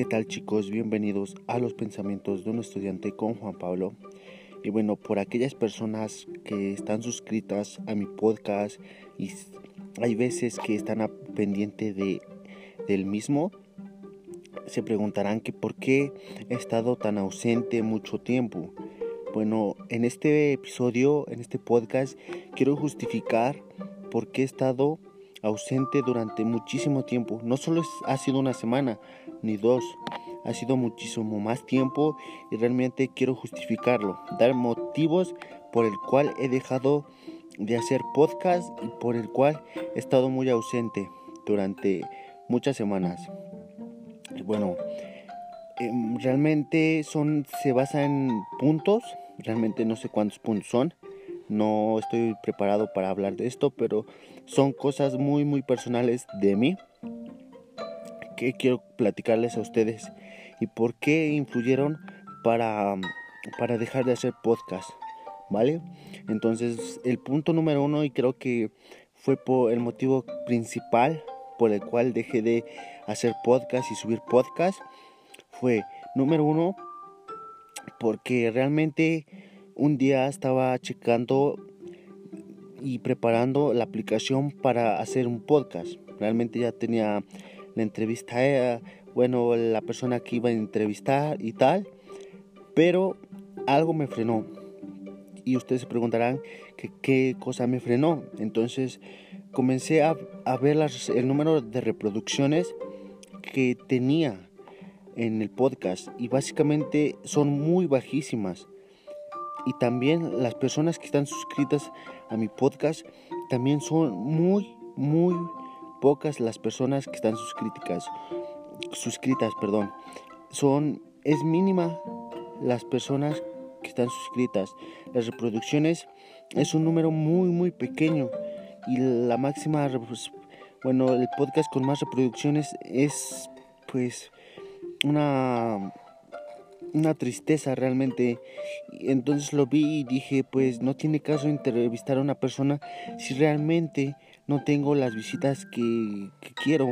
¿Qué tal chicos? Bienvenidos a los pensamientos de un estudiante con Juan Pablo. Y bueno, por aquellas personas que están suscritas a mi podcast y hay veces que están a pendiente de, del mismo, se preguntarán que por qué he estado tan ausente mucho tiempo. Bueno, en este episodio, en este podcast, quiero justificar por qué he estado ausente durante muchísimo tiempo. No solo ha sido una semana ni dos, ha sido muchísimo más tiempo y realmente quiero justificarlo, dar motivos por el cual he dejado de hacer podcast y por el cual he estado muy ausente durante muchas semanas. Bueno, em, realmente son se basa en puntos, realmente no sé cuántos puntos son. No estoy preparado para hablar de esto, pero son cosas muy muy personales de mí que quiero platicarles a ustedes y por qué influyeron para, para dejar de hacer podcast, ¿vale? Entonces, el punto número uno, y creo que fue por el motivo principal por el cual dejé de hacer podcast y subir podcast, fue, número uno, porque realmente un día estaba checando y preparando la aplicación para hacer un podcast. Realmente ya tenía la entrevista, era, bueno, la persona que iba a entrevistar y tal, pero algo me frenó. Y ustedes se preguntarán que, qué cosa me frenó. Entonces comencé a, ver el número de reproducciones que tenía en el podcast y básicamente son muy bajísimas. Y también las personas que están suscritas a mi podcast también son muy, muy pocas las personas que están suscritas. Suscritas, perdón. Son, es mínima las personas que están suscritas. Las reproducciones es un número muy, muy pequeño. Y la máxima, pues, bueno, el podcast con más reproducciones es, pues, una una tristeza realmente. Entonces lo vi y dije, pues no tiene caso entrevistar a una persona si realmente no tengo las visitas que, quiero.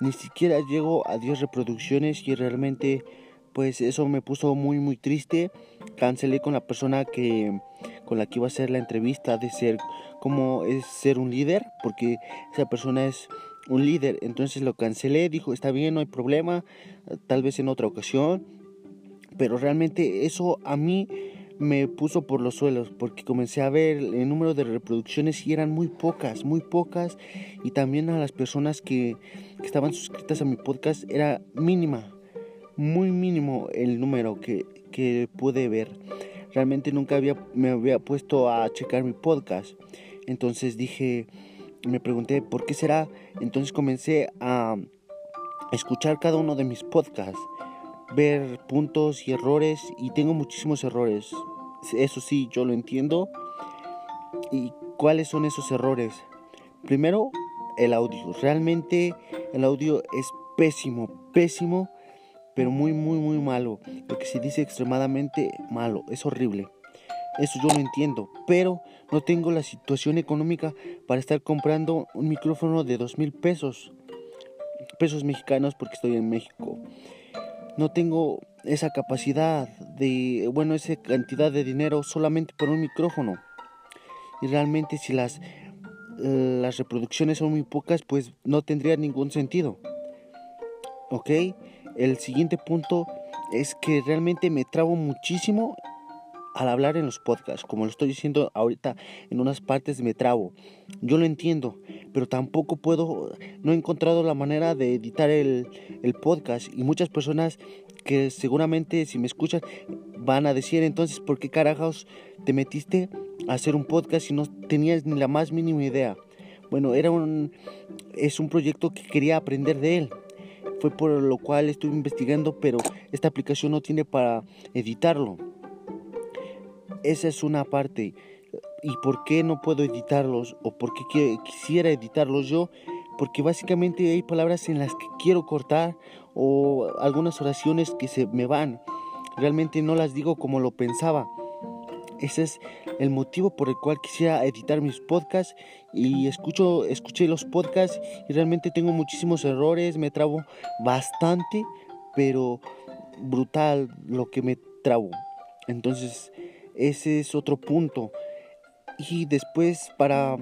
Ni siquiera llego a 10 reproducciones y realmente pues eso me puso muy muy triste. Cancelé con la persona que con la que iba a hacer la entrevista de ser como es ser un líder, porque esa persona es un líder. Entonces lo cancelé, dijo, "Está bien, no hay problema, tal vez en otra ocasión." Pero realmente eso a mí me puso por los suelos porque comencé a ver el número de reproducciones y eran muy pocas, muy pocas y también a las personas que, estaban suscritas a mi podcast era mínima, muy mínimo el número que, que pude ver. Realmente nunca había, me había puesto a checar mi podcast. Entonces dije, me pregunté, ¿por qué será? Entonces comencé a escuchar cada uno de mis podcasts ver puntos y errores y tengo muchísimos errores. Eso sí, yo lo entiendo. ¿Y cuáles son esos errores? Primero, el audio. Realmente el audio es pésimo, pésimo, pero muy, muy, muy malo. Lo que se dice extremadamente malo, es horrible. Eso yo lo entiendo, pero no tengo la situación económica para estar comprando un micrófono de dos mil pesos, pesos mexicanos porque estoy en México no tengo esa capacidad de, bueno, esa cantidad de dinero solamente por un micrófono. Y realmente si las, las reproducciones son muy pocas, pues no tendría ningún sentido. ¿Ok? El siguiente punto es que realmente me trabo muchísimo al hablar en los podcasts, como lo estoy diciendo ahorita, en unas partes me trabo. Yo lo entiendo, pero tampoco puedo, no he encontrado la manera de editar el, el podcast y muchas personas que seguramente si me escuchan van a decir entonces, ¿por qué carajos te metiste a hacer un podcast si no tenías ni la más mínima idea? Bueno, era un, es un proyecto que quería aprender de él. Fue por lo cual estuve investigando, pero esta aplicación no tiene para editarlo. Esa es una parte. ¿Y por qué no puedo editarlos? ¿O por qué quisiera editarlos yo? Porque básicamente hay palabras en las que quiero cortar o algunas oraciones que se me van. Realmente no las digo como lo pensaba. Ese es el motivo por el cual quisiera editar mis podcasts y escucho, escuché los podcasts y realmente tengo muchísimos errores, me trabo bastante, pero brutal lo que me trabo. Entonces, ese es otro punto. Y después para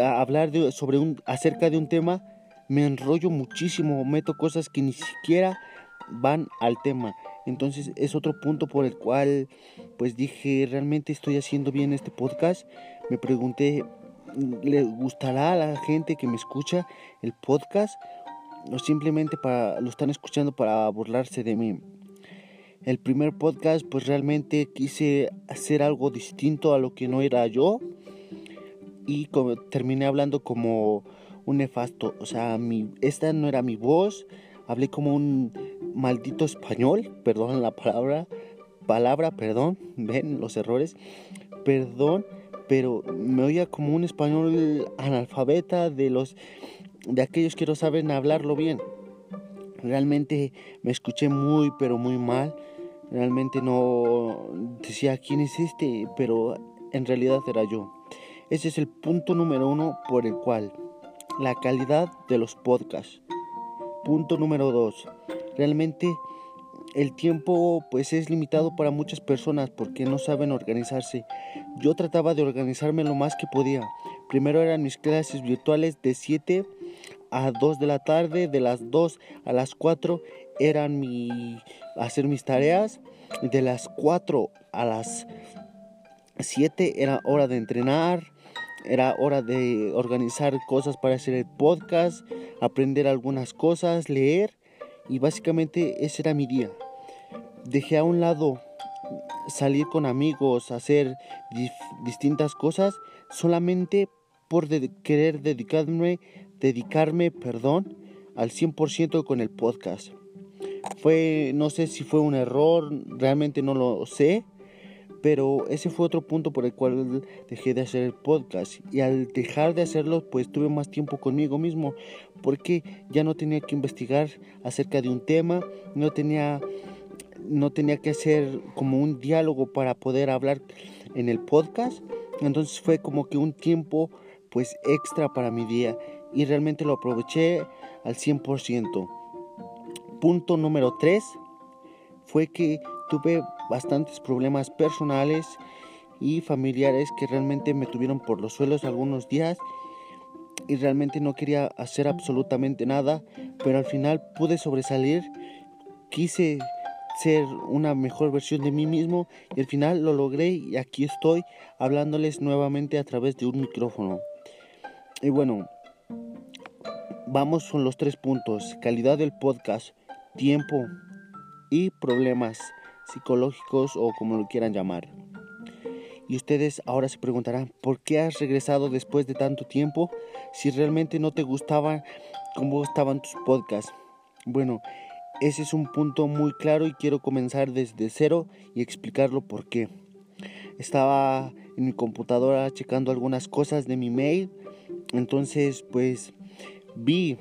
hablar de, sobre un, acerca de un tema, me enrollo muchísimo, meto cosas que ni siquiera van al tema. Entonces es otro punto por el cual pues dije, realmente estoy haciendo bien este podcast. Me pregunté, ¿le gustará a la gente que me escucha el podcast? O simplemente para, lo están escuchando para burlarse de mí. El primer podcast pues realmente quise hacer algo distinto a lo que no era yo. Y terminé hablando como un nefasto. O sea, mi, esta no era mi voz hablé como un maldito español, perdón la palabra, palabra, perdón, ven los errores, perdón, pero me oía como un español analfabeta de los de aquellos que no saben hablarlo bien. Realmente me escuché muy pero muy mal. Realmente no decía quién es este, pero en realidad era yo. Ese es el punto número uno por el cual la calidad de los podcasts. Punto número dos. Realmente el tiempo pues es limitado para muchas personas porque no saben organizarse. Yo trataba de organizarme lo más que podía. Primero eran mis clases virtuales de 7 a 2 de la tarde, de las 2 a las 4 eran mi hacer mis tareas, de las 4 a las 7 era hora de entrenar, era hora de organizar cosas para hacer el podcast, aprender algunas cosas, leer y básicamente ese era mi día. Dejé a un lado salir con amigos, hacer distintas cosas solamente por querer dedicarme, dedicarme, perdón, al 100% con el podcast. Fue, no sé si fue un error, realmente no lo sé, pero ese fue otro punto por el cual dejé de hacer el podcast. Y al dejar de hacerlo, pues tuve más tiempo conmigo mismo. Porque ya no tenía que investigar acerca de un tema, no tenía, no tenía que hacer como un diálogo para poder hablar en el podcast. Entonces fue como que un tiempo pues extra para mi día. Y realmente lo aproveché al 100%. Punto número 3 fue que tuve bastantes problemas personales y familiares que realmente me tuvieron por los suelos algunos días y realmente no quería hacer absolutamente nada, pero al final pude sobresalir, quise ser una mejor versión de mí mismo y al final lo logré y aquí estoy hablándoles nuevamente a través de un micrófono. Y bueno, vamos con los tres puntos, calidad del podcast, tiempo y problemas psicológicos o como lo quieran llamar. Y ustedes ahora se preguntarán, ¿por qué has regresado después de tanto tiempo si realmente no te gustaban cómo estaban tus podcasts? Bueno, ese es un punto muy claro y quiero comenzar desde cero y explicarlo por qué. Estaba en mi computadora checando algunas cosas de mi mail, entonces pues vi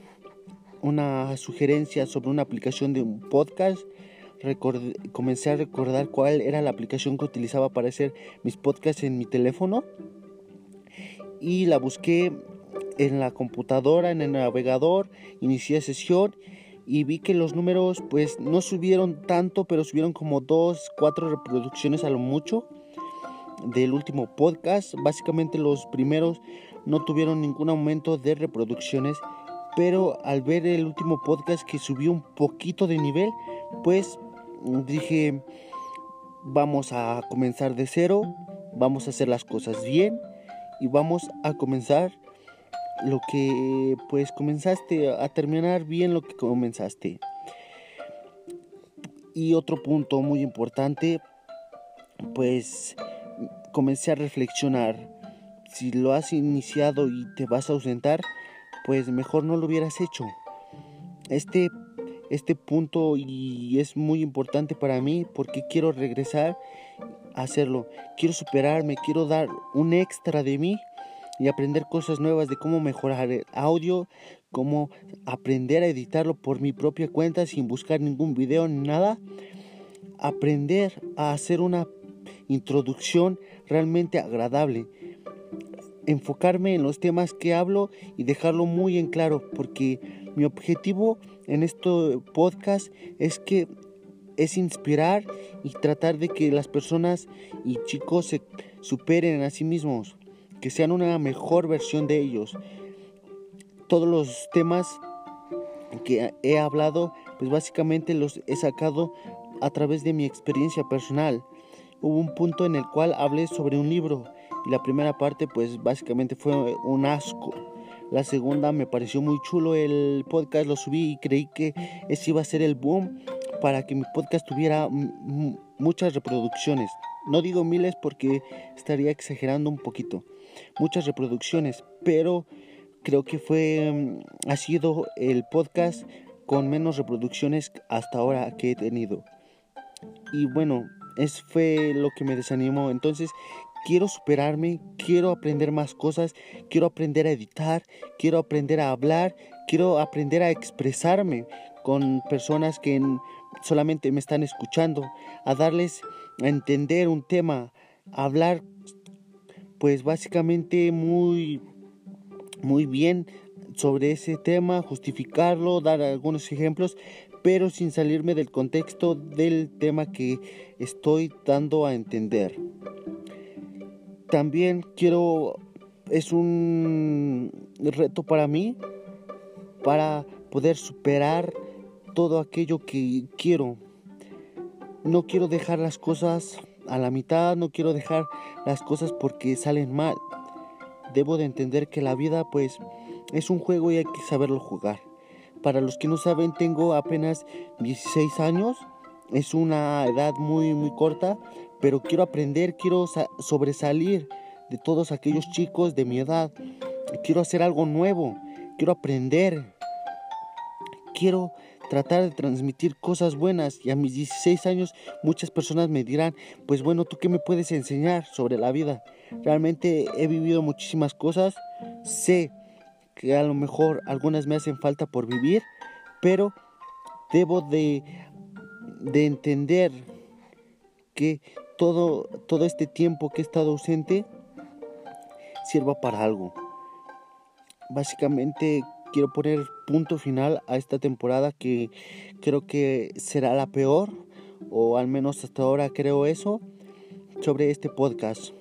una sugerencia sobre una aplicación de un podcast comencé a recordar cuál era la aplicación que utilizaba para hacer mis podcasts en mi teléfono y la busqué en la computadora, en el navegador, inicié sesión y vi que los números pues no subieron tanto, pero subieron como 2, 4 reproducciones a lo mucho del último podcast. Básicamente los primeros no tuvieron ningún aumento de reproducciones, pero al ver el último podcast que subió un poquito de nivel, pues dije, vamos a comenzar de cero, vamos a hacer las cosas bien y vamos a comenzar lo que pues comenzaste, a terminar bien lo que comenzaste. Y otro punto muy importante, pues comencé a reflexionar. Si lo has iniciado y te vas a ausentar, pues mejor no lo hubieras hecho. Este este punto y es muy importante para mí porque quiero regresar a hacerlo. Quiero superarme, quiero dar un extra de mí y aprender cosas nuevas de cómo mejorar el audio, cómo aprender a editarlo por mi propia cuenta sin buscar ningún video ni nada. Aprender a hacer una introducción realmente agradable. Enfocarme en los temas que hablo y dejarlo muy en claro porque Mi objetivo en este podcast es que es inspirar y tratar de que las personas y chicos se superen a sí mismos, que sean una mejor versión de ellos. Todos los temas que he hablado, pues básicamente los he sacado a través de mi experiencia personal. Hubo un punto en el cual hablé sobre un libro y la primera parte pues básicamente fue un asco. La segunda me pareció muy chulo el podcast, lo subí y creí que ese iba a ser el boom para que mi podcast tuviera muchas reproducciones. No digo miles porque estaría exagerando un poquito. Muchas reproducciones, pero creo que fue mm, ha sido el podcast con menos reproducciones hasta ahora que he tenido. Y bueno, eso fue lo que me desanimó. Entonces, quiero superarme, quiero aprender más cosas, quiero aprender a editar, quiero aprender a hablar, quiero aprender a expresarme con personas que solamente me están escuchando, a darles a entender un tema, a hablar pues básicamente muy muy bien sobre ese tema, justificarlo, dar algunos ejemplos, pero sin salirme del contexto del tema que estoy dando a entender. También quiero, es un reto para mí, para poder superar todo aquello que quiero. No quiero dejar las cosas a la mitad, no quiero dejar las cosas porque salen mal. Debo de entender que la vida pues es un juego y hay que saberlo jugar. Para los que no saben, tengo apenas 16 años. Es una edad muy muy corta, pero quiero aprender, quiero sobresalir de todos aquellos chicos de mi edad. Quiero hacer algo nuevo, quiero aprender. Quiero tratar de transmitir cosas buenas y a mis 16 años muchas personas me dirán, pues bueno, ¿tú qué me puedes enseñar sobre la vida? Realmente he vivido muchísimas cosas, sé que a lo mejor algunas me hacen falta por vivir, pero debo de, de entender que todo, todo este tiempo que he estado ausente sirva para algo. Básicamente quiero poner punto final a esta temporada que creo que será la peor, o al menos hasta ahora creo eso, sobre este podcast.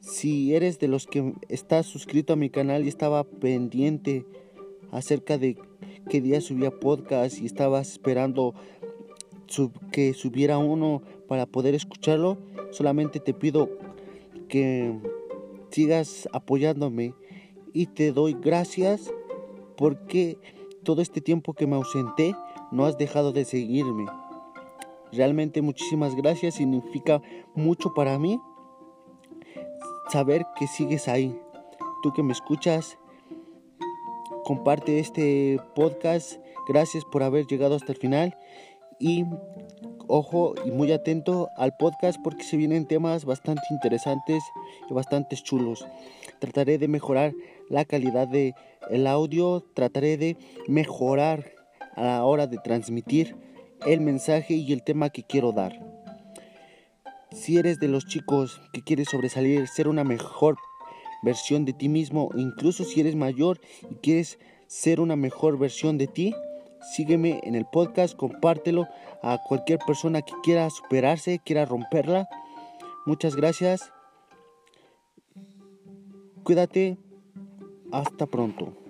Si eres de los que estás suscrito a mi canal y estaba pendiente acerca de qué día subía podcast y estabas esperando que subiera uno para poder escucharlo, solamente te pido que sigas apoyándome y te doy gracias porque todo este tiempo que me ausenté no has dejado de seguirme. Realmente muchísimas gracias, significa mucho para mí saber que sigues ahí. Tú que me escuchas, comparte este podcast. Gracias por haber llegado hasta el final y ojo y muy atento al podcast porque se vienen temas bastante interesantes y bastante chulos. Trataré de mejorar la calidad de el audio, trataré de mejorar a la hora de transmitir el mensaje y el tema que quiero dar. Si eres de los chicos que quieres sobresalir, ser una mejor versión de ti mismo, incluso si eres mayor y quieres ser una mejor versión de ti, sígueme en el podcast, compártelo a cualquier persona que quiera superarse, quiera romperla. Muchas gracias. Cuídate. Hasta pronto.